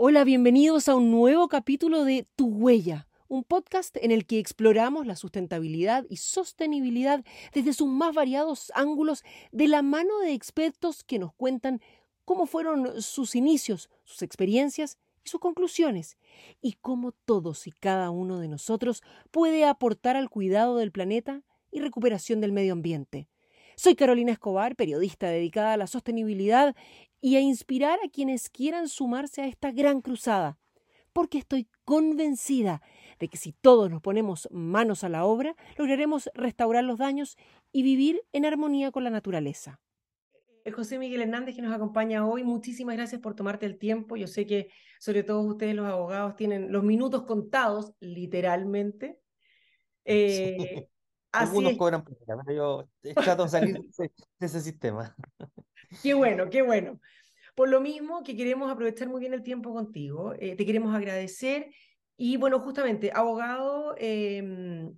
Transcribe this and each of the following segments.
Hola, bienvenidos a un nuevo capítulo de Tu Huella, un podcast en el que exploramos la sustentabilidad y sostenibilidad desde sus más variados ángulos de la mano de expertos que nos cuentan cómo fueron sus inicios, sus experiencias y sus conclusiones, y cómo todos y cada uno de nosotros puede aportar al cuidado del planeta y recuperación del medio ambiente. Soy Carolina Escobar, periodista dedicada a la sostenibilidad y a inspirar a quienes quieran sumarse a esta gran cruzada, porque estoy convencida de que si todos nos ponemos manos a la obra, lograremos restaurar los daños y vivir en armonía con la naturaleza. Eh, José Miguel Hernández que nos acompaña hoy, muchísimas gracias por tomarte el tiempo. Yo sé que sobre todo ustedes los abogados tienen los minutos contados, literalmente. Eh, Algunos cobran pero yo trato de salir de ese sistema. Qué bueno, qué bueno. Por lo mismo que queremos aprovechar muy bien el tiempo contigo, eh, te queremos agradecer y bueno, justamente abogado em,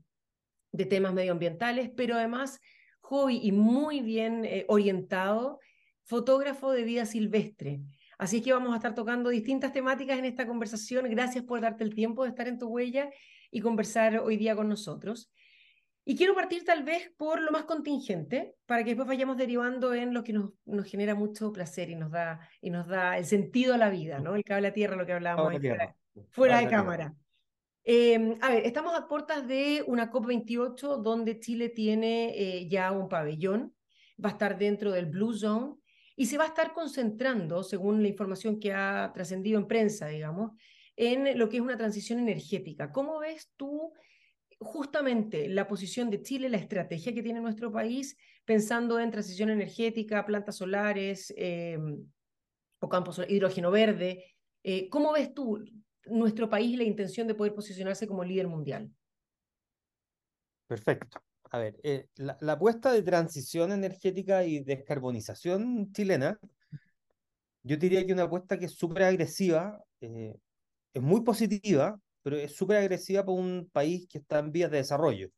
de temas medioambientales, pero además hobby y muy bien eh, orientado, fotógrafo de vida silvestre. Así es que vamos a estar tocando distintas temáticas en esta conversación. Gracias por darte el tiempo de estar en tu huella y conversar hoy día con nosotros. Y quiero partir tal vez por lo más contingente, para que después vayamos derivando en lo que nos, nos genera mucho placer y nos, da, y nos da el sentido a la vida, ¿no? El cable a tierra, lo que hablábamos fuera, de cámara. Em, a ver, estamos a puertas de una COP28 donde Chile tiene eh, ya un pabellón, va a estar dentro del Blue Zone y se va a estar concentrando, según la información que ha trascendido en prensa, digamos, en lo que es una transición energética. ¿Cómo ves tú justamente la posición de Chile, la estrategia que tiene nuestro país, pensando en transición energética, plantas solares eh, o campos hidrógeno verde. Eh, ¿Cómo ves tú nuestro país la intención de poder posicionarse como líder mundial? Perfecto. A ver, eh, la, apuesta de transición energética y descarbonización chilena, yo diría que una apuesta que es súper agresiva, es muy positiva, pero es súper agresiva para un país que está en vías de desarrollo.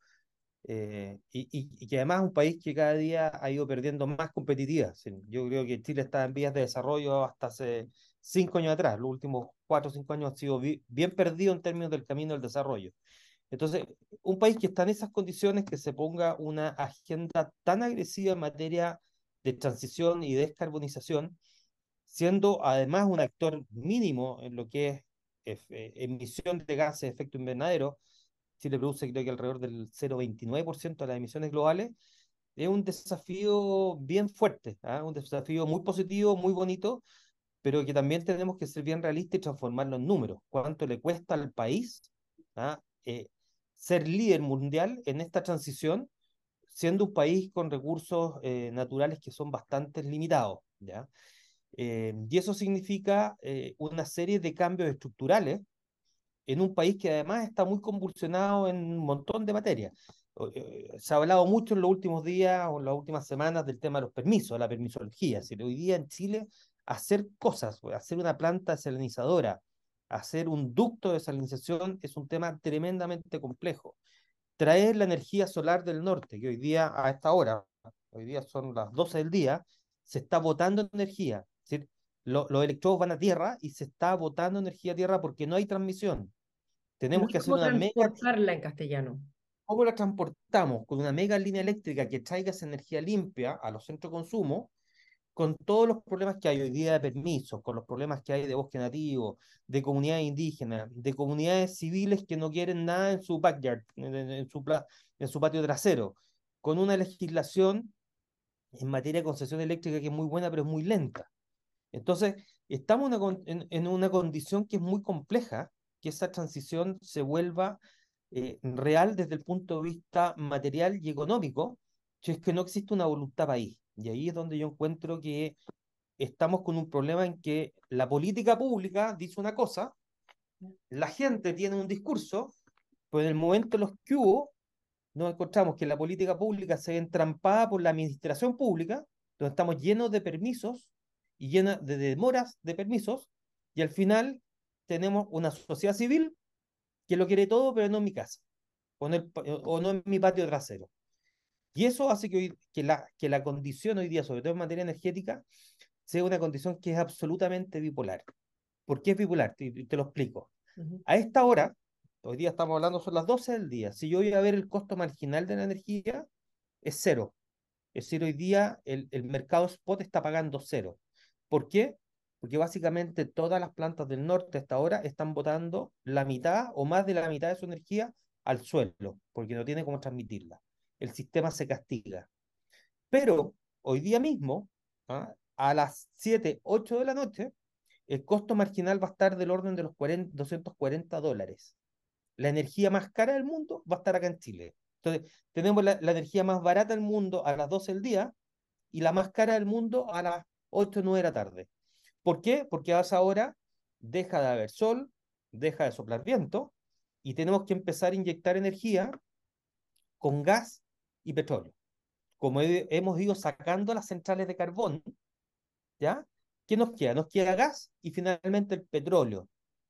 Eh, y, y, que además es un país que cada día ha ido perdiendo más competitividad. Yo creo que Chile está en vías de desarrollo hasta hace cinco años atrás. Los últimos cuatro o cinco años han sido bien perdidos en términos del camino del desarrollo. Entonces, un país que está en esas condiciones, que se ponga una agenda tan agresiva en materia de transición y descarbonización, siendo además un actor mínimo en lo que es emisión de gases de efecto invernadero, Chile produce creo que alrededor del 0,29% de las emisiones globales, es un desafío bien fuerte, ¿ah? un desafío muy positivo, muy bonito, pero que también tenemos que ser bien realistas y transformarlo en números. ¿Cuánto le cuesta al país ¿ah? eh, ser líder mundial en esta transición, siendo un país con recursos eh, naturales que son bastante limitados? ¿ya? Eh, y eso significa eh, una serie de cambios estructurales en un país que además está muy convulsionado en un montón de materias. Eh, se ha hablado mucho en los últimos días o en las últimas semanas del tema de los permisos, la permisología. hoy día en Chile hacer cosas, hacer una planta desalinizadora, hacer un ducto de desalinización es un tema tremendamente complejo. Traer la energía solar del norte, que hoy día a esta hora, hoy día son las 12 del día, se está botando energía los electrodos van a tierra y se está botando energía a tierra porque no hay transmisión. Tenemos que hacer una mega. transportarla en castellano? ¿Cómo la transportamos? Con una mega línea eléctrica que traiga esa energía limpia a los centros de consumo, con todos los problemas que hay hoy día de permisos, con los problemas que hay de bosque nativo, de comunidades indígenas, de comunidades civiles que no quieren nada en su backyard, en, su, en su patio trasero, con una legislación en materia de concesión eléctrica que es muy buena, pero es muy lenta. Entonces, estamos en, una condición que es muy compleja, que esa transición se vuelva eh, real desde el punto de vista material y económico, si es que no existe una voluntad país. Y ahí es donde yo encuentro que estamos con un problema en que la política pública dice una cosa, la gente tiene un discurso, pero en el momento de los que hubo, nos encontramos que la política pública se ve entrampada por la administración pública, donde estamos llenos de permisos y llena de demoras de permisos, y al final tenemos una sociedad civil que lo quiere todo, pero no en mi casa, o, no en mi patio trasero. Y eso hace que, hoy, que, la, que la condición hoy día, sobre todo en materia energética, sea una condición que es absolutamente bipolar. ¿Por qué es bipolar? Te, te lo explico. A esta hora, hoy día estamos hablando, son las 12 del día. Si yo voy a ver el costo marginal de la energía, es cero. Es decir, hoy día el, el mercado spot está pagando cero. ¿Por qué? Porque básicamente todas las plantas del norte hasta ahora están botando la mitad o más de la mitad de su energía al suelo, porque no tiene cómo transmitirla. El sistema se castiga. Pero hoy día mismo, ¿ah? a las 7, 8 de la noche, el costo marginal va a estar del orden de los 40, 240 dólares. La energía más cara del mundo va a estar acá en Chile. Entonces, tenemos la, la energía más barata del mundo a las 12 del día y la más cara del mundo a las 8 o 9 de la tarde. ¿Por qué? Porque a esa hora deja de haber sol, deja de soplar viento y tenemos que empezar a inyectar energía con gas y petróleo. Como hemos ido sacando las centrales de carbón, ¿ya? ¿Qué nos queda? Nos queda gas y finalmente el petróleo,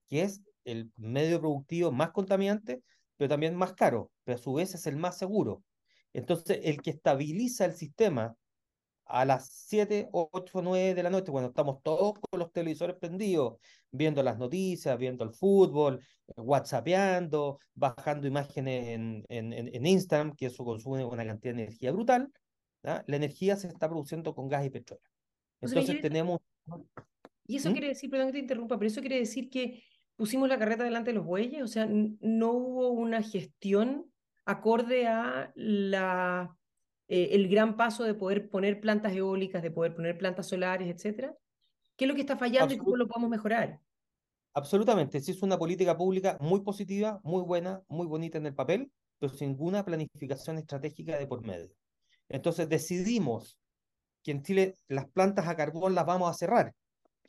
que es el medio productivo más contaminante, pero también más caro, pero a su vez es el más seguro. Entonces, el que estabiliza el sistema a las 7, 8, 9 de la noche, cuando estamos todos con los televisores prendidos, viendo las noticias, viendo el fútbol, whatsappeando, bajando imágenes en, en, en Instagram, que eso consume una cantidad de energía brutal, la energía se está produciendo con gas y petróleo. Entonces tenemos... Y eso ¿Mm? quiere decir, perdón que te interrumpa, pero eso quiere decir que pusimos la carreta delante de los bueyes, o sea, no hubo una gestión acorde a la, eh, el gran paso de poder poner plantas eólicas, de poder poner plantas solares, etcétera. ¿Qué es lo que está fallando y cómo lo podemos mejorar? Absolutamente, sí es una política pública muy positiva, muy buena, muy bonita en el papel, pero sin ninguna planificación estratégica de por medio. Entonces decidimos que en Chile las plantas a carbón las vamos a cerrar,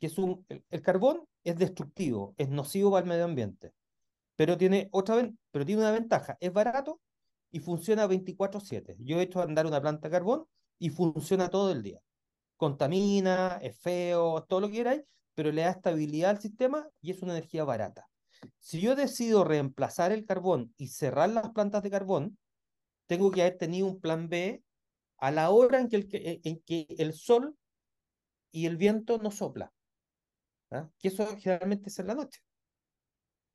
que es un, el, carbón es destructivo, es nocivo para el medio ambiente, pero tiene, otra, pero tiene una ventaja, es barato y funciona 24/7. Yo he hecho andar una planta de carbón y funciona todo el día. Contamina, es feo, todo lo que queráis, pero le da estabilidad al sistema y es una energía barata. Si yo decido reemplazar el carbón y cerrar las plantas de carbón, tengo que haber tenido un plan B a la hora en que el, eh, en que el sol y el viento no sopla. ¿ah? Que eso generalmente es en la noche.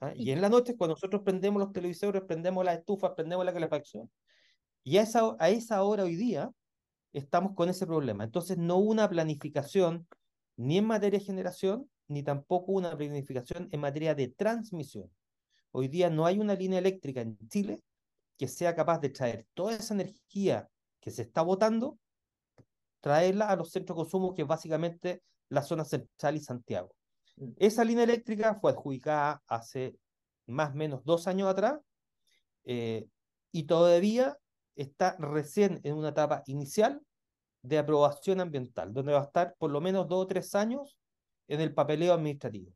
¿Ah? Y en la noche, cuando nosotros prendemos los televisores, prendemos las estufas, prendemos la calefacción. Y a esa, a esa hora hoy día estamos con ese problema. Entonces, no una planificación ni en materia de generación, ni tampoco una planificación en materia de transmisión. Hoy día no hay una línea eléctrica en Chile que sea capaz de traer toda esa energía que se está votando, traerla a los centros de consumo, que es básicamente la zona central y Santiago. Mm. Esa línea eléctrica fue adjudicada hace más o menos dos años atrás eh, y todavía está recién en una etapa inicial de aprobación ambiental, donde va a estar por lo menos dos o tres años en el papeleo administrativo.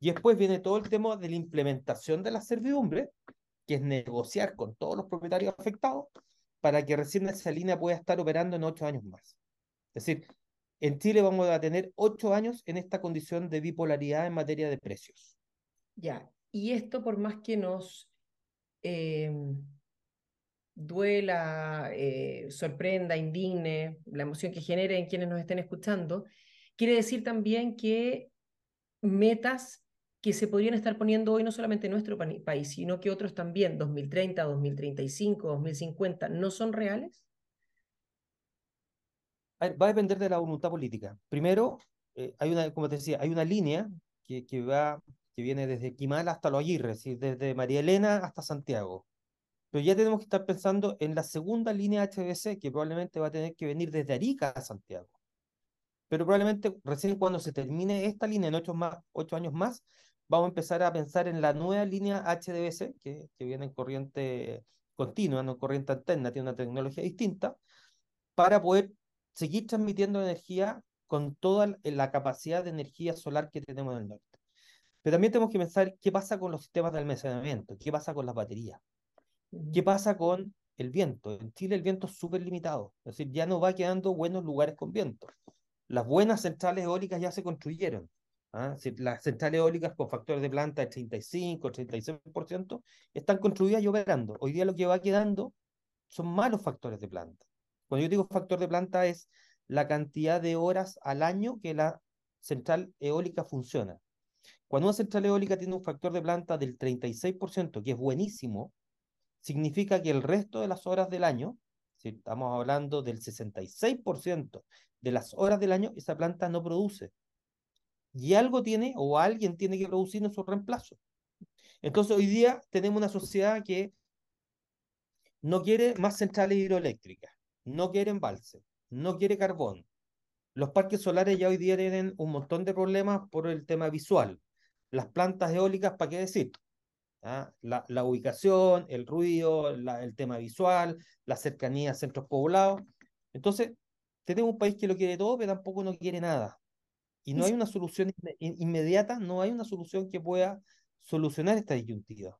Y después viene todo el tema de la implementación de la servidumbre, que es negociar con todos los propietarios afectados para que recién esa línea pueda estar operando en ocho años más. Es decir, en Chile vamos a tener ocho años en esta condición de bipolaridad en materia de precios. Ya, y esto por más que nos eh, duela, eh, sorprenda, indigne, la emoción que genere en quienes nos estén escuchando, quiere decir también que metas que se podrían estar poniendo hoy no solamente en nuestro país, sino que otros también, 2030, 2035, 2050, ¿no son reales? Va a depender de la voluntad política. Primero, eh, hay una, como te decía, hay una línea que, que, va, que viene desde Quimal hasta Los Aguirre, desde María Elena hasta Santiago. Pero ya tenemos que estar pensando en la segunda línea HBC, que probablemente va a tener que venir desde Arica a Santiago. Pero probablemente recién cuando se termine esta línea en ocho, más, ocho años más, vamos a empezar a pensar en la nueva línea HDBC, que, que viene en corriente continua, no corriente alterna, tiene una tecnología distinta, para poder seguir transmitiendo energía con toda la capacidad de energía solar que tenemos en el norte. Pero también tenemos que pensar qué pasa con los sistemas de almacenamiento, qué pasa con las baterías, qué pasa con el viento. En Chile el viento es súper limitado, es decir, ya no va quedando buenos lugares con viento. Las buenas centrales eólicas ya se construyeron, ¿ah? las centrales eólicas con factores de planta de 35, 36% están construidas y operando. Hoy día lo que va quedando son malos factores de planta. Cuando yo digo factor de planta es la cantidad de horas al año que la central eólica funciona. Cuando una central eólica tiene un factor de planta del 36%, que es buenísimo, significa que el resto de las horas del año, si estamos hablando del 66% de las horas del año, esa planta no produce. Y algo tiene o alguien tiene que producir en su reemplazo. Entonces hoy día tenemos una sociedad que no quiere más centrales hidroeléctricas, no quiere embalse, no quiere carbón. Los parques solares ya hoy día tienen un montón de problemas por el tema visual. Las plantas eólicas, ¿para qué decir? ¿Ah? La, la, ubicación, el ruido, el tema visual, la cercanía a centros poblados. Entonces, tenemos un país que lo quiere todo, pero tampoco no quiere nada. Y no hay una solución inmediata, no hay una solución que pueda solucionar esta disyuntiva.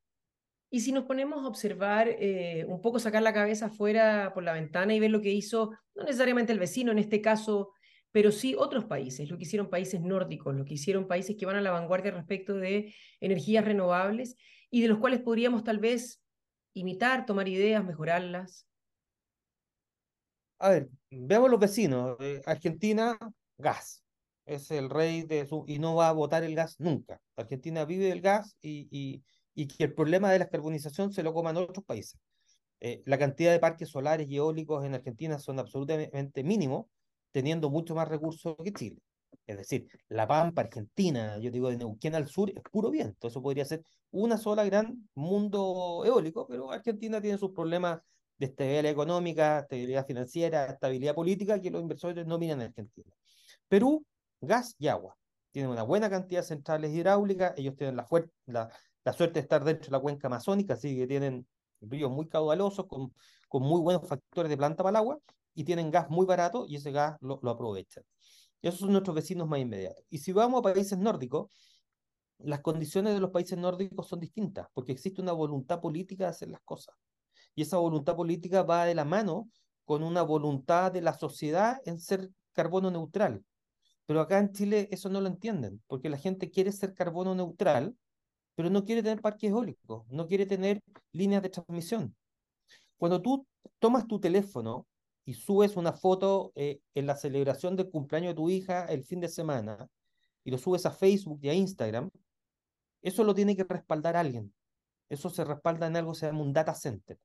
Y si nos ponemos a observar, eh, un poco sacar la cabeza afuera por la ventana y ver lo que hizo, no necesariamente el vecino en este caso, pero sí otros países, lo que hicieron países nórdicos, lo que hicieron países que van a la vanguardia respecto de energías renovables y de los cuales podríamos tal vez imitar, tomar ideas, mejorarlas. A ver, veamos los vecinos. Eh, Argentina, gas es el rey de su, y no va a votar el gas nunca. Argentina vive del gas y, y, y que el problema de la carbonización se lo coman otros países. Eh, la cantidad de parques solares y eólicos en Argentina son absolutamente mínimos, teniendo mucho más recursos que Chile. Es decir, la Pampa Argentina, yo digo de Neuquén al sur, es puro viento. Eso podría ser una sola gran mundo eólico, pero Argentina tiene sus problemas de estabilidad económica, estabilidad financiera, estabilidad política que los inversores no miran en Argentina. Perú gas y agua. Tienen una buena cantidad de centrales hidráulicas, ellos tienen la, la, la suerte de estar dentro de la cuenca amazónica, así que tienen ríos muy caudalosos con, con muy buenos factores de planta para el agua y tienen gas muy barato y ese gas lo, lo aprovechan. Esos son nuestros vecinos más inmediatos. Y si vamos a países nórdicos, las condiciones de los países nórdicos son distintas, porque existe una voluntad política de hacer las cosas. Y esa voluntad política va de la mano con una voluntad de la sociedad en ser carbono neutral. Pero acá en Chile eso no lo entienden, porque la gente quiere ser carbono neutral, pero no quiere tener parques eólicos, no quiere tener líneas de transmisión. Cuando tú tomas tu teléfono y subes una foto eh, en la celebración del cumpleaños de tu hija el fin de semana y lo subes a Facebook y a Instagram, eso lo tiene que respaldar alguien. Eso se respalda en algo que se llama un data center.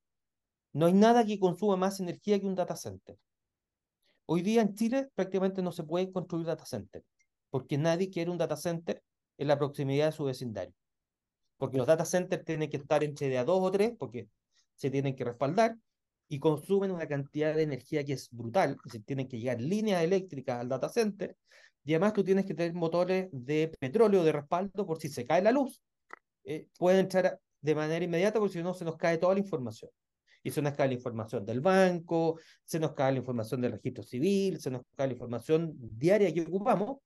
No hay nada que consuma más energía que un data center. Hoy día en Chile prácticamente no se puede construir data center, porque nadie quiere un data center en la proximidad de su vecindario. Porque los data centers tienen que estar entre de a dos o tres, porque se tienen que respaldar y consumen una cantidad de energía que es brutal, se tienen que llegar líneas eléctricas al data center, y además tú tienes que tener motores de petróleo de respaldo por si se cae la luz, eh, pueden entrar de manera inmediata porque si no se nos cae toda la información. Y se nos cae la información del banco, se nos cae la información del registro civil, se nos cae la información diaria que ocupamos,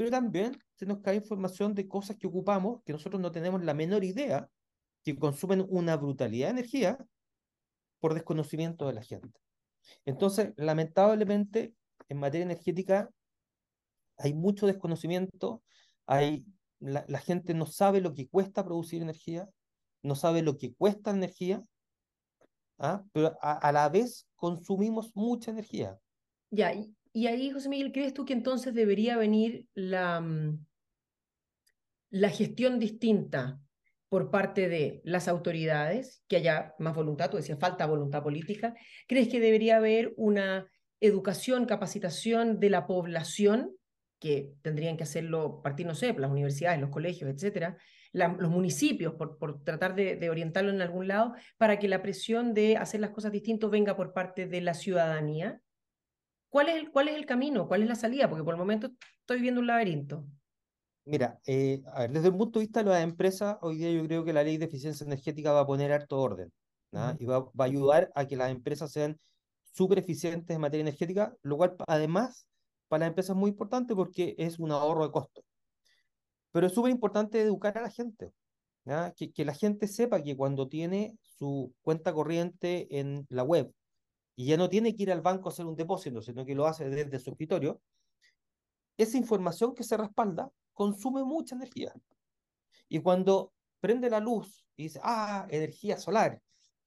pero también se nos cae información de cosas que ocupamos que nosotros no tenemos la menor idea, que consumen una brutalidad de energía por desconocimiento de la gente. Entonces, lamentablemente, en materia energética hay mucho desconocimiento, hay, la, la gente no sabe lo que cuesta producir energía, no sabe lo que cuesta energía, ¿ah? pero a, la vez consumimos mucha energía. Ya, ahí, José Miguel, ¿crees tú que entonces debería venir la, mm, la gestión distinta por parte de las autoridades, que haya más voluntad, tú decías, falta voluntad política? ¿Crees que debería haber una educación, capacitación de la población, que tendrían que hacerlo partir, no sé, las universidades, los colegios, etcétera, los municipios, por, por tratar de, orientarlo en algún lado, para que la presión de hacer las cosas distintas venga por parte de la ciudadanía? ¿Cuál es, el, ¿Cuál es el camino? ¿Cuál es la salida? Porque por el momento estoy viendo un laberinto. Mira, eh, a ver, desde el punto de vista de las empresas, hoy día yo creo que la ley de eficiencia energética va a poner harto orden y va, va, a ayudar a que las empresas sean súper eficientes en materia energética, lo cual además para las empresas es muy importante porque es un ahorro de costos. Pero es súper importante educar a la gente, que, que, la gente sepa que cuando tiene su cuenta corriente en la web y ya no tiene que ir al banco a hacer un depósito, sino que lo hace desde su escritorio, esa información que se respalda consume mucha energía. Y cuando prende la luz y dice, ah, energía solar,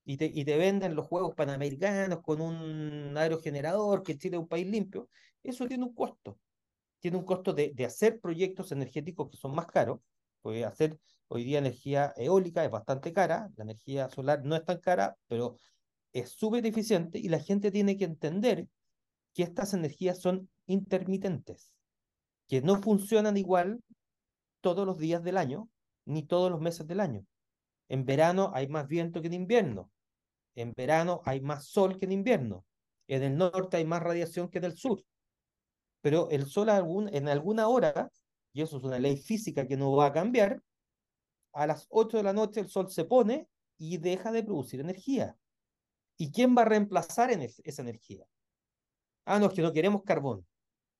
y te, y te venden los juegos panamericanos con un aerogenerador, que Chile es un país limpio, eso tiene un costo tiene un costo de, de hacer proyectos energéticos que son más caros Puede hacer hoy día energía eólica, es bastante cara, la energía solar no es tan cara, pero es súper eficiente y la gente tiene que entender que estas energías son intermitentes, que no funcionan igual todos los días del año, ni todos los meses del año. En verano hay más viento que en invierno. En verano hay más sol que en invierno. En el norte hay más radiación que en el sur. Pero el sol en alguna hora, y eso es una ley física que no va a cambiar, a las 8 de la noche el sol se pone y deja de producir energía. ¿Y quién va a reemplazar en esa energía? Ah, no, es que no queremos carbón.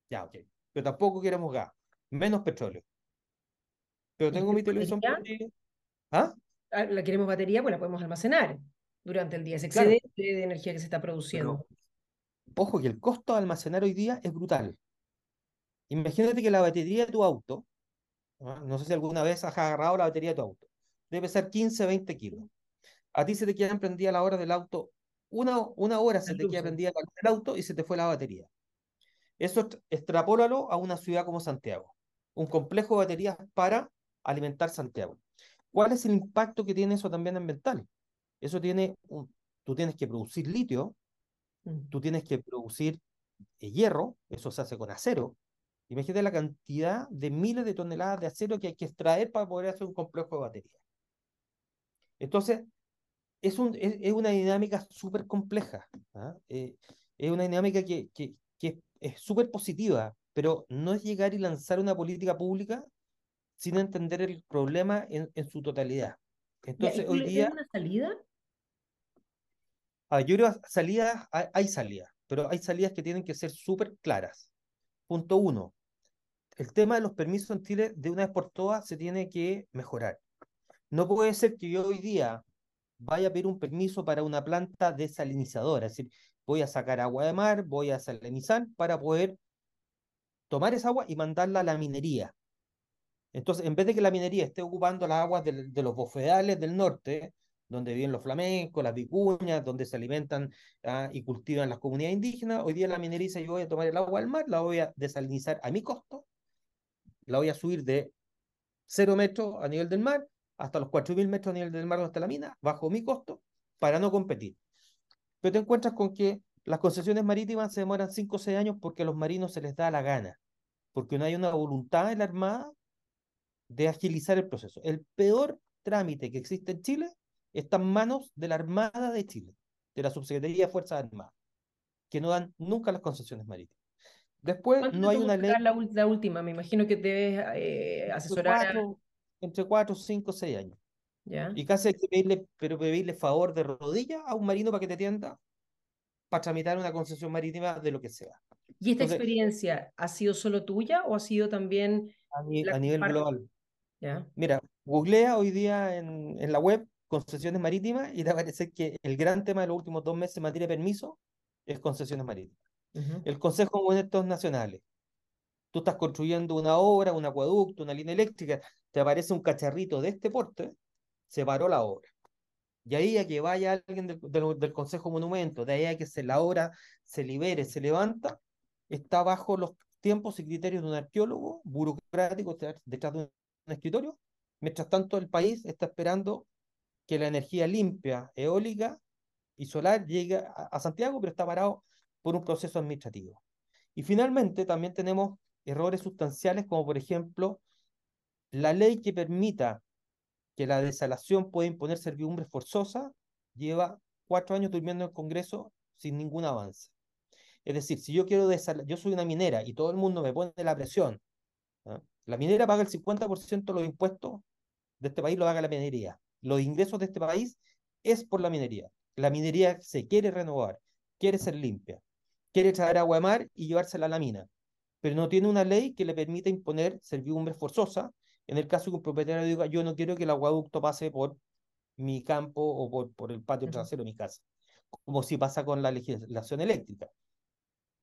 Ya, ok. Pero tampoco queremos gas. Menos petróleo. Pero tengo mi televisión ¿Ah? ¿Ah? La queremos batería, pues la podemos almacenar durante el día. Ese excedente de energía que se está produciendo. ojo que el costo de almacenar hoy día es brutal. Imagínate que la batería de tu auto, ¿ah? no sé si alguna vez has agarrado la batería de tu auto, debe ser 15, 20 kilos. A ti se te queda prendida la hora del auto, una, una hora se te queda prendida el auto y se te fue la batería. Eso extrapólalo a una ciudad como Santiago, un complejo de baterías para alimentar Santiago. ¿Cuál es el impacto que tiene eso también ambiental? Eso tiene, tú tienes que producir litio, mm. tú tienes que producir eh, hierro, eso se hace con acero. Imagínate la cantidad de miles de toneladas de acero que hay que extraer para poder hacer un complejo de baterías. Entonces, es, un, es, una dinámica súper compleja. ¿ah? Eh, es una dinámica que, que, que es súper positiva, pero no es llegar y lanzar una política pública sin entender el problema en, en su totalidad. Entonces, hoy día... una salida? Ah, yo creo que salidas, hay, hay salidas, pero hay salidas que tienen que ser súper claras. Punto uno, el tema de los permisos en Chile de una vez por todas se tiene que mejorar. No puede ser que yo hoy día vaya a pedir un permiso para una planta desalinizadora, es decir, voy a sacar agua de mar, voy a salinizar para poder tomar esa agua y mandarla a la minería. Entonces, en vez de que la minería esté ocupando las aguas de, los bofedales del norte, donde viven los flamencos, las vicuñas, donde se alimentan ah, y cultivan las comunidades indígenas, hoy día la minería dice, yo voy a tomar el agua del mar, la voy a desalinizar a mi costo, la voy a subir de cero metros a nivel del mar hasta los 4.000 metros a nivel del mar hasta la mina, bajo mi costo, para no competir. Pero te encuentras con que las concesiones marítimas se demoran 5 o 6 años porque a los marinos se les da la gana, porque no hay una voluntad en la Armada de agilizar el proceso. El peor trámite que existe en Chile está en manos de la Armada de Chile, de la Subsecretaría de Fuerzas Armadas, que no dan nunca las concesiones marítimas. Después no hay una ley. La, última, me imagino que debes eh, asesorar. Entre cuatro, cinco, seis años. ¿Ya? Y casi hay que pedirle, pero pedirle favor de rodilla a un marino para que te atienda para tramitar una concesión marítima de lo que sea. ¿Y esta experiencia ha sido solo tuya o ha sido también a, a nivel global? Mira, googlea hoy día en, en la web concesiones marítimas y te va a parecer que el gran tema de los últimos dos meses en materia de permiso es concesiones marítimas. El Consejo de Monetos Nacionales. Tú estás construyendo una obra, un acueducto, una línea eléctrica, te aparece un cacharrito de este porte, se paró la obra. Y ahí a que vaya alguien del, Consejo Monumento, de ahí a que se, la obra se libere, se levanta, está bajo los tiempos y criterios de un arqueólogo burocrático detrás de un escritorio. Mientras tanto, el país está esperando que la energía limpia, eólica y solar llegue a, Santiago, pero está parado por un proceso administrativo. Y finalmente, también tenemos errores sustanciales, como por ejemplo, la ley que permita que la desalación pueda imponer servidumbre forzosa lleva cuatro años durmiendo en el Congreso sin ningún avance. Es decir, si yo quiero desalar, yo soy una minera y todo el mundo me pone la presión la minera paga el 50% de los impuestos de este país, lo paga la minería. Los ingresos de este país es por la minería. La minería se quiere renovar, quiere ser limpia, quiere traer agua de mar y llevársela a la mina, pero no tiene una ley que le permita imponer servidumbre forzosa en el caso que un propietario diga yo no quiero que el aguaducto pase por mi campo o por, por el patio trasero de mi casa, como si pasa con la legislación eléctrica.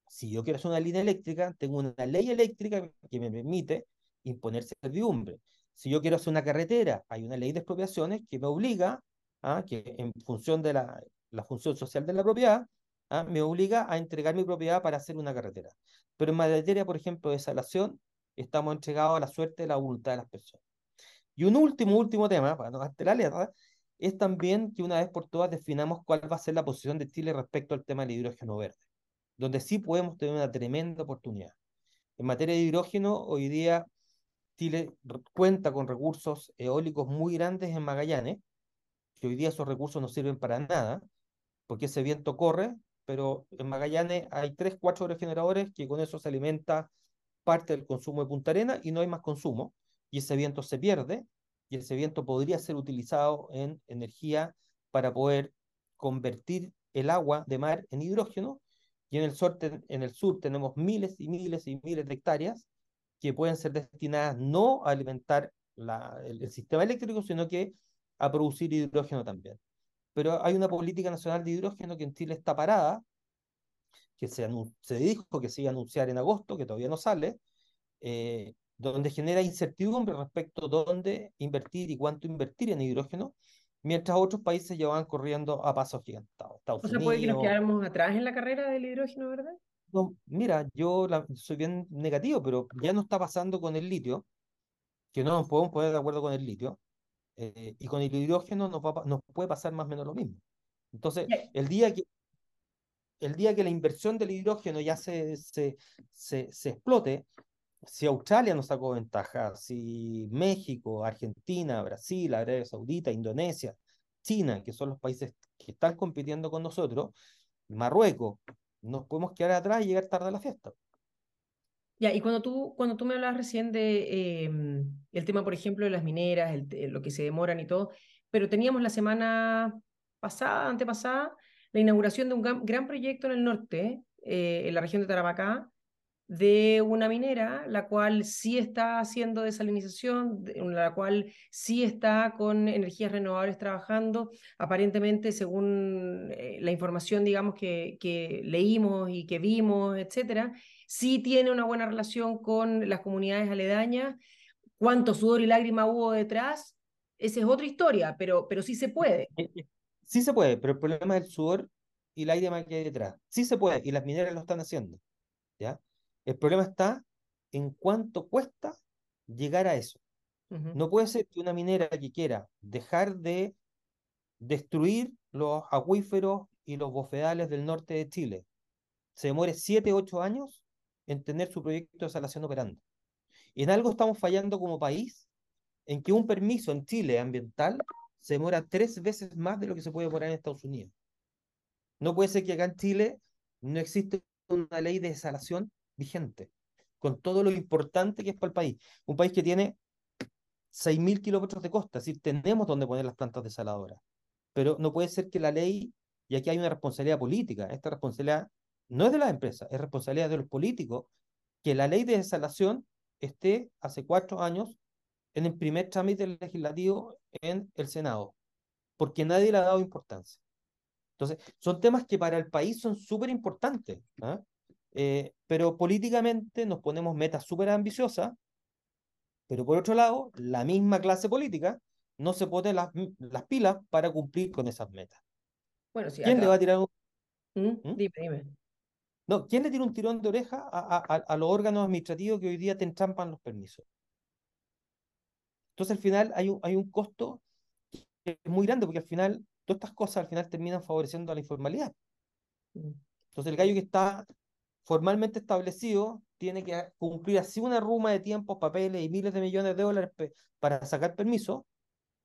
Si yo quiero hacer una línea eléctrica, tengo una ley eléctrica que me permite imponer servidumbre. Si yo quiero hacer una carretera, hay una ley de expropiaciones que me obliga, a que en función de la, la función social de la propiedad, ¿ah? me obliga a entregar mi propiedad para hacer una carretera. Pero en materia, por ejemplo, de salación, estamos entregados a la suerte de la voluntad de las personas. Y un último, último tema, para no darte la letra, es también que una vez por todas definamos cuál va a ser la posición de Chile respecto al tema del hidrógeno verde, donde sí podemos tener una tremenda oportunidad. En materia de hidrógeno, hoy día Chile cuenta con recursos eólicos muy grandes en Magallanes, que hoy día esos recursos no sirven para nada, porque ese viento corre, pero en Magallanes hay tres, cuatro aerogeneradores que con eso se alimenta parte del consumo de Punta Arena y no hay más consumo, y ese viento se pierde, y ese viento podría ser utilizado en energía para poder convertir el agua de mar en hidrógeno, y en el sur, en el sur tenemos miles y miles y miles de hectáreas que pueden ser destinadas no a alimentar el sistema eléctrico, sino que a producir hidrógeno también. Pero hay una política nacional de hidrógeno que en Chile está parada, que se, se dijo que se iba a anunciar en agosto, que todavía no sale, eh, donde genera incertidumbre respecto a dónde invertir y cuánto invertir en hidrógeno, mientras otros países ya van corriendo a pasos gigantados. Estados o sea, puede que nos quedáramos atrás en la carrera del hidrógeno, ¿verdad? No, mira, yo la, soy bien negativo, pero ya no está pasando con el litio, que no nos podemos poner de acuerdo con el litio, eh, y con el hidrógeno nos, va, nos puede pasar más o menos lo mismo. Entonces, el día que el día que la inversión del hidrógeno ya se, se, se, se explote, si Australia nos sacó ventaja, si México, Argentina, Brasil, Arabia Saudita, Indonesia, China, que son los países que están compitiendo con nosotros, Marruecos, nos podemos quedar atrás y llegar tarde a la fiesta. Y cuando tú, cuando tú me hablabas recién de em, el tema, por ejemplo, de las mineras, lo que se demoran y todo, pero teníamos la semana pasada, antepasada, la inauguración de un gran, proyecto en el norte, eh, en la región de Tarapacá, de una minera, la cual sí está haciendo desalinización, la cual sí está con energías renovables trabajando. Aparentemente, según eh, la información, digamos, que, que leímos y que vimos, etcétera, sí tiene una buena relación con las comunidades aledañas. ¿Cuánto sudor y lágrima hubo detrás? Esa es otra historia, pero, pero sí se puede. Eh, eh, sí se puede, pero el problema es el sudor y lágrima que hay detrás. Sí se puede, y las mineras lo están haciendo. ¿ya? El problema está en cuánto cuesta llegar a eso. No puede ser que una minera que quiera dejar de destruir los acuíferos y los bofedales del norte de Chile se demore 7, 8 años en tener su proyecto de desalación operando. Y en algo estamos fallando como país, en que un permiso en Chile ambiental se demora tres veces más de lo que se puede demorar en Estados Unidos. No puede ser que acá en Chile no existe una ley de desalación vigente, con todo lo importante que es para el país. Un país que tiene 6.000 kilómetros de costa, es decir, tenemos donde poner las plantas desaladoras. Pero no puede ser que la ley, y aquí hay una responsabilidad política, esta responsabilidad no es de las empresas, es responsabilidad de los políticos, que la ley de desalación esté hace cuatro años en el primer trámite legislativo en el Senado, porque nadie le ha dado importancia. Entonces, son temas que para el país son súper importantes. ¿ah? Eh, pero políticamente nos ponemos metas súper ambiciosas, pero por otro lado, la misma clase política no se pone las, las pilas para cumplir con esas metas. Bueno, ¿Quién le va a tirar un... ¿Mm? ¿Mm? Dime, dime. No, ¿quién le tira un tirón de oreja a, a, a, los órganos administrativos que hoy día te entrampan los permisos? Entonces, al final hay un, hay un costo que es muy grande, porque al final, todas estas cosas al final terminan favoreciendo a la informalidad. Mm. Entonces, el gallo que está formalmente establecido tiene que cumplir así una ruma de tiempos, papeles y miles de millones de dólares para sacar permiso.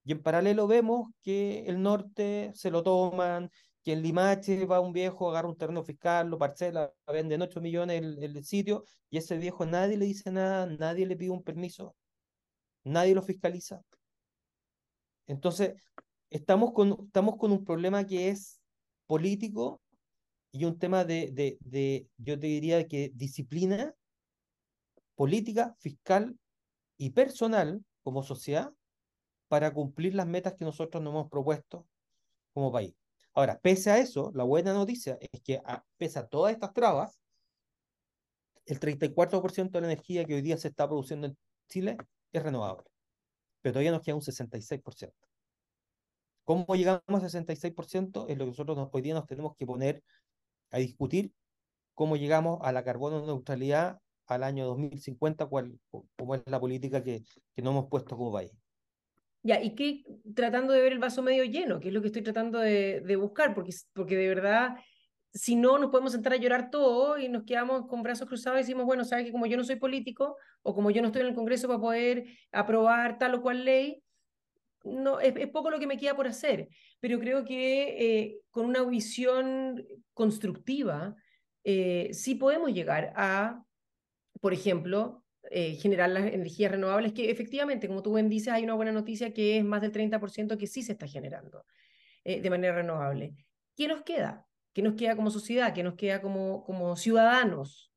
Y en paralelo vemos que el norte se lo toman, que en Limache va un viejo, agarra un terreno fiscal, lo parcela, vende en 8 millones el, el sitio, y ese viejo nadie le dice nada, nadie le pide un permiso, nadie lo fiscaliza. Entonces, estamos con, estamos con un problema que es político y un tema de, de, de, yo te diría que disciplina política, fiscal y personal como sociedad para cumplir las metas que nosotros nos hemos propuesto como país. Ahora, pese a eso, la buena noticia es que a, pese a todas estas trabas, el 34% de la energía que hoy día se está produciendo en Chile es renovable, pero todavía nos queda un 66%. ¿Cómo llegamos a 66%? Es lo que nosotros hoy día nos tenemos que poner a discutir cómo llegamos a la carbono neutralidad al año 2050, cuál, cómo es la política que, que nos hemos puesto como país. Y qué tratando de ver el vaso medio lleno, que es lo que estoy tratando de, de buscar, porque, porque de verdad si no, nos podemos sentar a llorar todo y nos quedamos con brazos cruzados y decimos, bueno, sabes que como yo no soy político o como yo no estoy en el Congreso para poder aprobar tal o cual ley, no, es, poco lo que me queda por hacer, pero creo que eh, con una visión constructiva eh, sí podemos llegar a, por ejemplo, eh, generar las energías renovables, que efectivamente, como tú bien dices, hay una buena noticia que es más del 30% que sí se está generando de manera renovable. ¿Qué nos queda? ¿Qué nos queda como sociedad? ¿Qué nos queda como, como ciudadanos?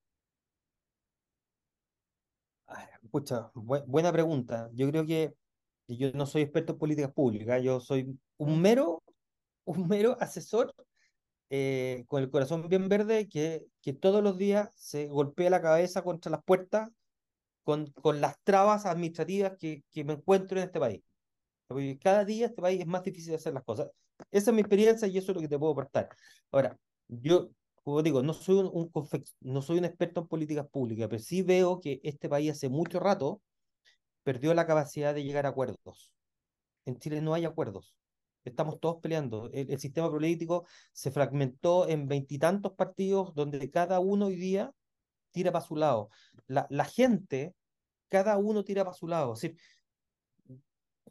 Escucha, buena pregunta. Yo creo que yo no soy experto en políticas públicas, yo soy un mero, un mero asesor eh, con el corazón bien verde que, que todos los días se golpea la cabeza contra las puertas con, con las trabas administrativas que, que me encuentro en este país. Cada día este país es más difícil de hacer las cosas. Esa es mi experiencia y eso es lo que te puedo aportar. Ahora, yo, como digo, no soy un, un no soy un experto en políticas públicas, pero sí veo que este país hace mucho rato perdió la capacidad de llegar a acuerdos. En Chile no hay acuerdos. Estamos todos peleando. El, el sistema político se fragmentó en veintitantos partidos donde cada uno hoy día tira para su lado. La, la gente, cada uno tira para su lado. Es decir,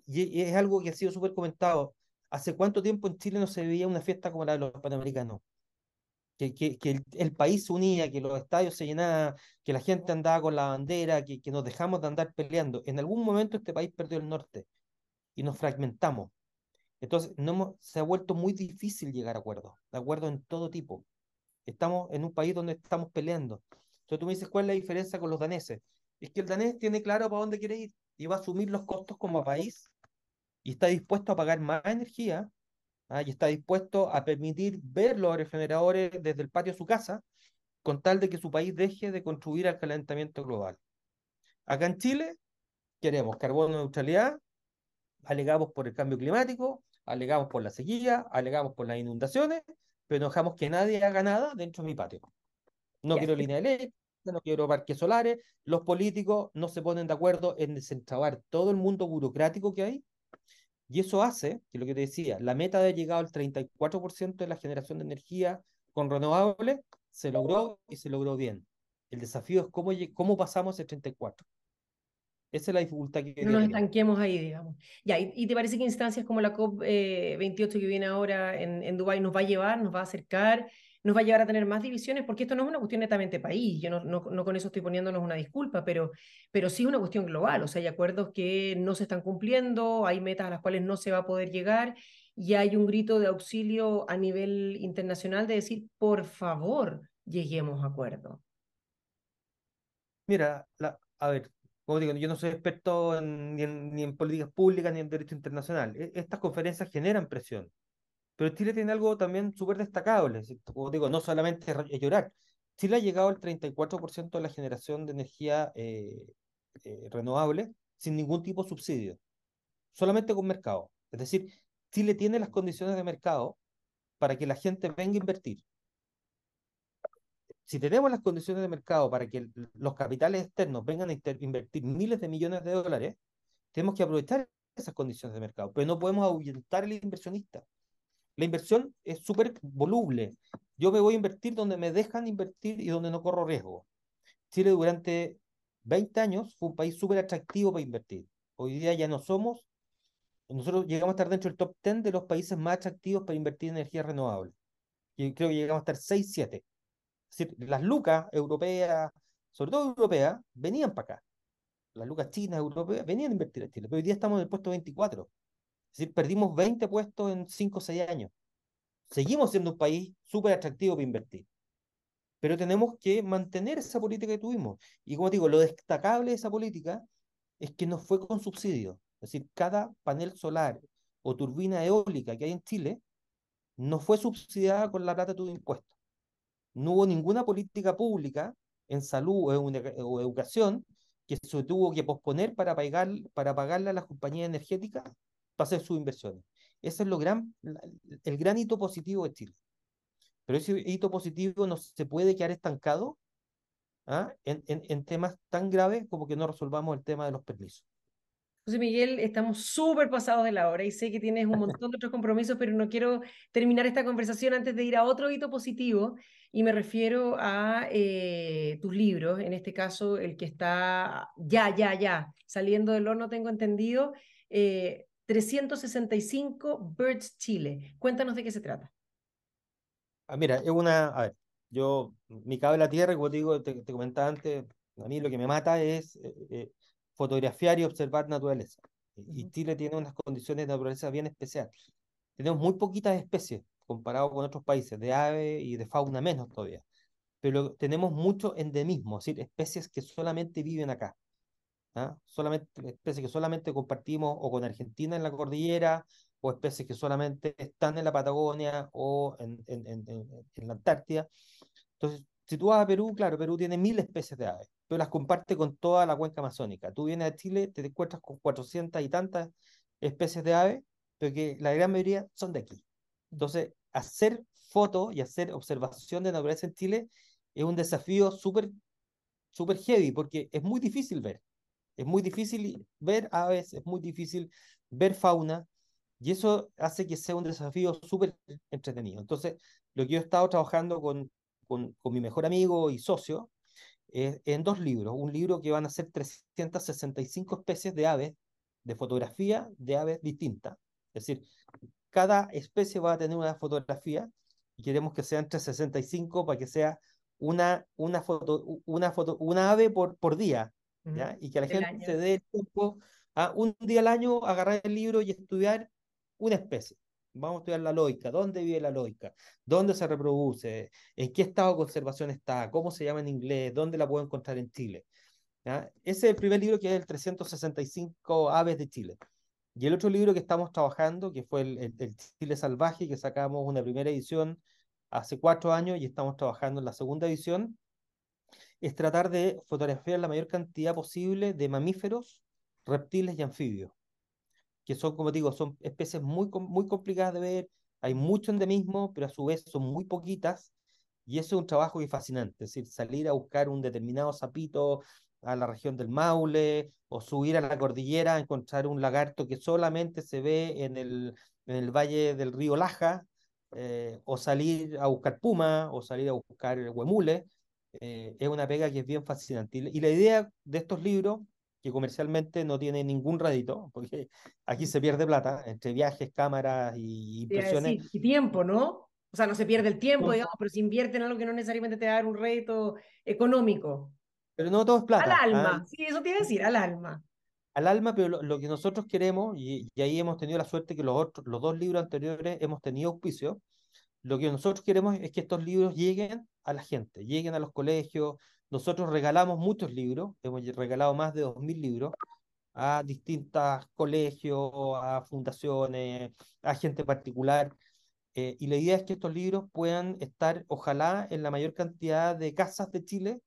y, es algo que ha sido súper comentado. ¿Hace cuánto tiempo en Chile no se veía una fiesta como la de los panamericanos? Que, que, que el, país se unía, que los estadios se llenaban, que la gente andaba con la bandera, que, que nos dejamos de andar peleando. En algún momento este país perdió el norte y nos fragmentamos. Entonces, no se ha vuelto muy difícil llegar a acuerdos, de acuerdo en todo tipo. Estamos en un país donde estamos peleando. Entonces tú me dices, ¿cuál es la diferencia con los daneses? Es que el danés tiene claro para dónde quiere ir y va a asumir los costos como país y está dispuesto a pagar más energía ¿ah? y está dispuesto a permitir ver los refrigeradores desde el patio de su casa con tal de que su país deje de contribuir al calentamiento global. Acá en Chile queremos carbono neutralidad, alegamos por el cambio climático, alegamos por la sequía, alegamos por las inundaciones, pero no dejamos que nadie haga nada dentro de mi patio. No quiero línea eléctrica, no quiero parques solares, los políticos no se ponen de acuerdo en desentrabar todo el mundo burocrático que hay y eso hace, que lo que te decía, la meta de llegado al 34% de la generación de energía con renovables se logró y se logró bien. El desafío es cómo, cómo pasamos el 34%. Esa es la dificultad que... No nos estanquemos ahí, digamos. Ya, ¿y, te parece que instancias como la COP28 eh, que viene ahora en, en Dubái nos va a llevar, nos va a acercar nos va a llevar a tener más divisiones, porque esto no es una cuestión netamente país, yo no, con eso estoy poniéndonos una disculpa, pero, sí es una cuestión global, o sea, hay acuerdos que no se están cumpliendo, hay metas a las cuales no se va a poder llegar, y hay un grito de auxilio a nivel internacional de decir, por favor, lleguemos a acuerdo. Mira, a ver, como digo, yo no soy experto ni, en, ni en políticas públicas ni en derecho internacional. E, estas conferencias generan presión. Pero Chile tiene algo también súper destacable, como digo, no solamente llorar. Chile ha llegado al 34% de la generación de energía eh, eh, renovable sin ningún tipo de subsidio, solamente con mercado. Es decir, Chile tiene las condiciones de mercado para que la gente venga a invertir. Si tenemos las condiciones de mercado para que los capitales externos vengan a invertir miles de millones de dólares, tenemos que aprovechar esas condiciones de mercado, pero no podemos ahuyentar al inversionista la inversión es súper voluble. Yo me voy a invertir donde me dejan invertir y donde no corro riesgo. Chile durante 20 años fue un país súper atractivo para invertir. Hoy día ya no somos, nosotros llegamos a estar dentro del top 10 de los países más atractivos para invertir en energía renovable. Y creo que llegamos a estar 6, 7. Es decir, las lucas europeas, sobre todo europeas, venían para acá. Las lucas chinas, europeas, venían a invertir en Chile. Pero hoy día estamos en el puesto 24. Es decir, perdimos 20 puestos en 5 o 6 años. Seguimos siendo un país súper atractivo para invertir. Pero tenemos que mantener esa política que tuvimos. Y como digo, lo destacable de esa política es que no fue con subsidio. Es decir, cada panel solar o turbina eólica que hay en Chile no fue subsidiada con la plata de tu impuesto. No hubo ninguna política pública en salud o, educación que se tuvo que posponer para, pagar, para pagarle a las compañías energéticas para hacer sus inversiones. Ese es lo gran, el gran hito positivo de Chile. Pero ese hito positivo no se puede quedar estancado ¿ah? en, en, en, temas tan graves como que no resolvamos el tema de los permisos. José Miguel, estamos súper pasados de la hora y sé que tienes un montón de otros compromisos, pero no quiero terminar esta conversación antes de ir a otro hito positivo y me refiero a eh, tus libros, en este caso el que está ya, ya, ya saliendo del horno, tengo entendido, eh, 365 Birds Chile. Cuéntanos de qué se trata. Ah, mira, es una, a ver, yo, mi cabo de la tierra, como te digo, te, te comentaba antes, a mí lo que me mata es eh, eh, fotografiar y observar naturaleza. Y Chile tiene unas condiciones de naturaleza bien especiales. Tenemos muy poquitas especies comparado con otros países, de ave y de fauna menos todavía. Pero tenemos mucho endemismo, es decir, especies que solamente viven acá. ¿Ah? Solamente, especies que solamente compartimos o con Argentina en la cordillera, o especies que solamente están en la Patagonia o en, en, en, en la Antártida. Entonces, si tú vas a Perú, claro, Perú tiene mil especies de aves, pero las comparte con toda la cuenca amazónica. Tú vienes a Chile, te encuentras con 400 y tantas especies de aves, pero que la gran mayoría son de aquí. Entonces, hacer fotos y hacer observación de naturaleza en Chile es un desafío súper super heavy, porque es muy difícil ver. Es muy difícil ver aves, es muy difícil ver fauna, y eso hace que sea un desafío súper entretenido. Entonces, lo que yo he estado trabajando con, con, con mi mejor amigo y socio es en dos libros. Un libro que van a ser 365 especies de aves, de fotografía de aves distintas. Es decir, cada especie va a tener una fotografía y queremos que sean 365 para que sea una, una foto, una foto, una ave por, por día, ¿ya? Y que la gente se dé el tiempo a un día al año agarrar el libro y estudiar una especie. Vamos a estudiar la loica, dónde vive la loica, dónde se reproduce, en qué estado de conservación está, cómo se llama en inglés, dónde la puedo encontrar en Chile. ¿ya? Ese es el primer libro que es el 365 aves de Chile. Y el otro libro que estamos trabajando, que fue el, el, Chile Salvaje, que sacamos una primera edición hace cuatro años y estamos trabajando en la segunda edición, es tratar de fotografiar la mayor cantidad posible de mamíferos, reptiles y anfibios, que son, como digo, son especies muy, muy complicadas de ver, hay mucho endemismo, pero a su vez son muy poquitas, y eso es un trabajo que es fascinante, es decir, salir a buscar un determinado sapito a la región del Maule o subir a la cordillera a encontrar un lagarto que solamente se ve en el, en el valle del río Laja, eh, o salir a buscar puma, o salir a buscar huemule, eh, es una pega que es bien fascinante. Y, la idea de estos libros, que comercialmente no tiene ningún rédito, porque aquí se pierde plata entre viajes, cámaras y impresiones. y tiempo, ¿no? O sea, no se pierde el tiempo, digamos, pero se invierte en algo que no necesariamente te va a dar un rédito económico. Pero no todo es plata. Al ¿ah? alma, sí, eso iba a decir, al alma. Al alma, pero lo, que nosotros queremos, y, y, ahí hemos tenido la suerte que los, otros, los dos libros anteriores hemos tenido auspicio, lo que nosotros queremos es que estos libros lleguen a la gente, lleguen a los colegios. Nosotros regalamos muchos libros, hemos regalado más de 2.000 libros a distintos colegios, a fundaciones, a gente particular. Eh, y la idea es que estos libros puedan estar, ojalá, en la mayor cantidad de casas de Chile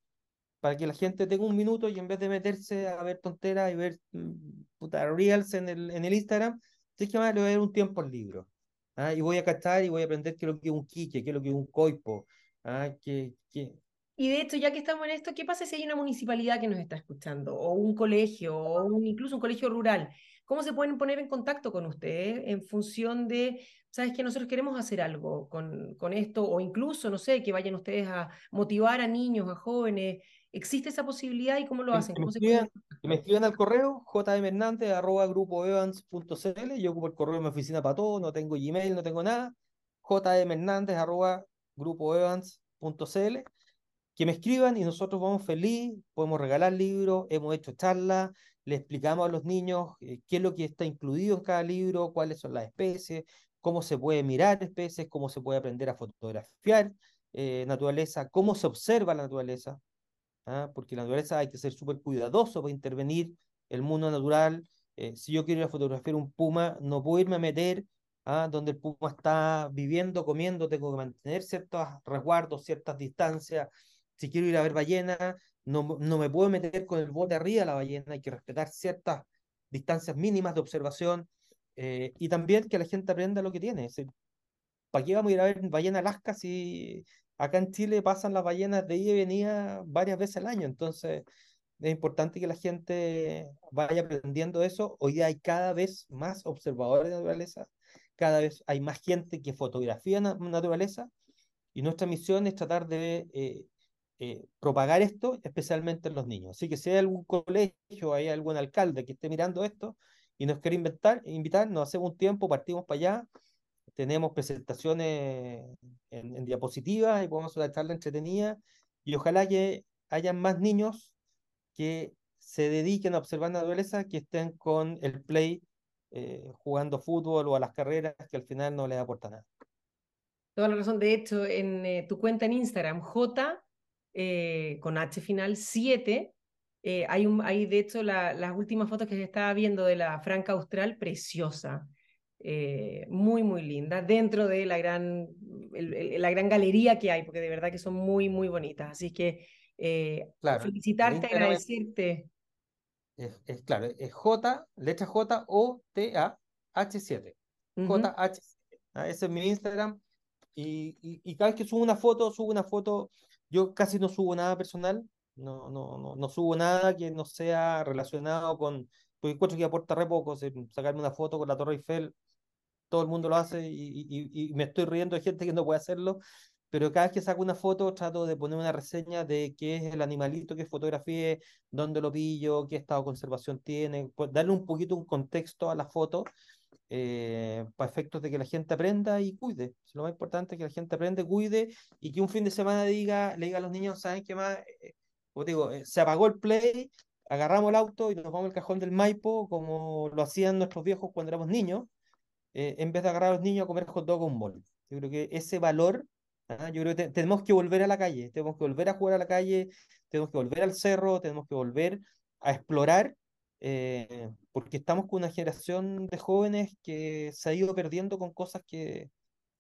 para que la gente tenga un minuto y en vez de meterse a ver tonteras y ver mm, puta, reels en el, en el Instagram, sí que más le voy a dar un tiempo al libro. ¿Ah? Y voy a cachar y voy a aprender qué es lo que es un quiche, qué es lo que es un coipo. ¿ah? Qué, qué... Y de hecho, ya que estamos en esto, ¿qué pasa si hay una municipalidad que nos está escuchando? O un colegio, o un, incluso un colegio rural. ¿Cómo se pueden poner en contacto con ustedes en función de, sabes que nosotros queremos hacer algo con, con esto, o incluso, no sé, que vayan ustedes a motivar a niños, a jóvenes, ¿Existe esa posibilidad y cómo lo hacen? ¿Cómo me, escriban, que me escriban al correo jmhernandez.grupoevans.cl Yo ocupo el correo de mi oficina para todo, no tengo Gmail, no tengo nada. jmhernandez.grupoevans.cl Que me escriban y nosotros vamos feliz, podemos regalar libros, hemos hecho charlas, le explicamos a los niños eh, qué es lo que está incluido en cada libro, cuáles son las especies, cómo se puede mirar especies, cómo se puede aprender a fotografiar eh, naturaleza, cómo se observa la naturaleza ¿ah? porque la naturaleza hay que ser súper cuidadoso para intervenir el mundo natural. Eh, si yo quiero ir a fotografiar un puma, no puedo irme a meter ¿ah? donde el puma está viviendo, comiendo, tengo que mantener ciertos resguardos, ciertas distancias. Si quiero ir a ver ballena, no, no me puedo meter con el bote arriba de la ballena, hay que respetar ciertas distancias mínimas de observación eh, y también que la gente aprenda lo que tiene. ¿Para qué vamos a ir a ver ballena Alaska si acá en Chile pasan las ballenas de ida y venida varias veces al año, entonces es importante que la gente vaya aprendiendo eso. Hoy hay cada vez más observadores de naturaleza, cada vez hay más gente que fotografía la naturaleza y nuestra misión es tratar de eh, eh, propagar esto, especialmente en los niños. Así que si hay algún colegio, hay algún alcalde que esté mirando esto y nos quiere invitar, invitar nos hacemos un tiempo, partimos para allá, tenemos presentaciones en, diapositivas y podemos hacer una charla entretenida y ojalá que hayan más niños que se dediquen a observar la naturaleza, que estén con el play eh, jugando fútbol o a las carreras que al final no les aporta nada. Toda la razón. De hecho, en eh, tu cuenta en Instagram, J eh, con H final 7, hay, un, hay de hecho las últimas fotos que se estaba viendo de la Franca Austral, preciosa. Muy, muy linda, dentro de la gran, la gran galería que hay, porque de verdad que son muy, muy bonitas. Así que felicitarte, agradecerte. Es, claro, es J, letra J, O, T, A, H, 7. J, H, 7. ¿ah? Ese es mi Instagram. Y, y, cada vez que subo una foto, subo una foto. Yo casi no subo nada personal. No, no, no, no subo nada que no sea relacionado con. Porque encuentro que aporta re poco. Sacarme una foto con la Torre Eiffel. Todo el mundo lo hace y, y, y me estoy riendo de gente que no puede hacerlo pero cada vez que saco una foto trato de poner una reseña de qué es el animalito que fotografié, dónde lo pillo, qué estado de conservación tiene, pues darle un poquito un contexto a la foto eh, para efectos de que la gente aprenda y cuide. Lo más importante es que la gente aprenda, cuide y que un fin de semana diga, le diga a los niños, ¿saben qué más? Eh, como digo, eh, se apagó el play, agarramos el auto y nos vamos al cajón del Maipo, como lo hacían nuestros viejos cuando éramos niños, en vez de agarrar a los niños a comer hot dog un bol. Yo creo que ese valor ¿ah? Yo creo que tenemos que volver a la calle, tenemos que volver a jugar a la calle, tenemos que volver al cerro, tenemos que volver a explorar, eh, porque estamos con una generación de jóvenes que se ha ido perdiendo con cosas que,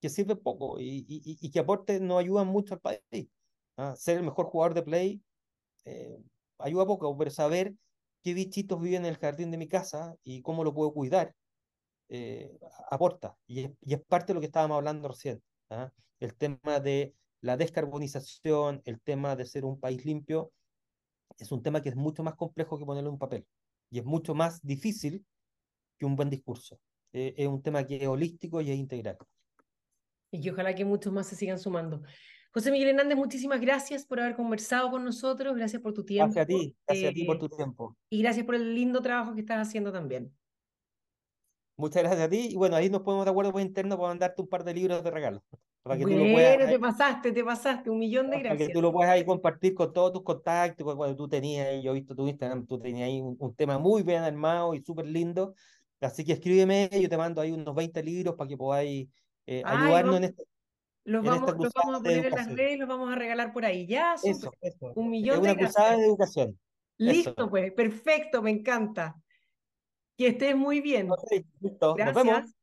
que sirven poco y, y, que aporte no ayudan mucho al país. ¿ah? Ser el mejor jugador de play eh, ayuda poco, pero saber qué bichitos viven en el jardín de mi casa y cómo lo puedo cuidar, eh, aporta. Y es, y es, parte de lo que estábamos hablando recién. ¿ah? el tema de la descarbonización, el tema de ser un país limpio, es un tema que es mucho más complejo que ponerlo en un papel y es mucho más difícil que un buen discurso. Eh, es un tema que es holístico y es integral. Y ojalá que muchos más se sigan sumando. José Miguel Hernández, muchísimas gracias por haber conversado con nosotros, gracias por tu tiempo. Gracias a ti, gracias a ti por tu tiempo. Y gracias por el lindo trabajo que estás haciendo también. Muchas gracias a ti. Y bueno, ahí nos ponemos de acuerdo por interno para mandarte un par de libros de regalo. Para que bueno, tú lo puedas, te pasaste, te pasaste, un millón de gracias. Para que tú lo puedas ahí compartir con todos tus contactos, cuando tú tenías, yo he visto tu Instagram, tú tenías ahí un, tema muy bien armado y súper lindo. Así que escríbeme, yo te mando ahí unos 20 libros para que podáis eh, ayudarnos en este. Los, vamos, los vamos a poner en las redes, los vamos a regalar por ahí. Ya, eso, eso. un millón es una de gracias. de educación. Listo, pues, perfecto, me encanta. Que estés muy bien. listo, Gracias. nos vemos.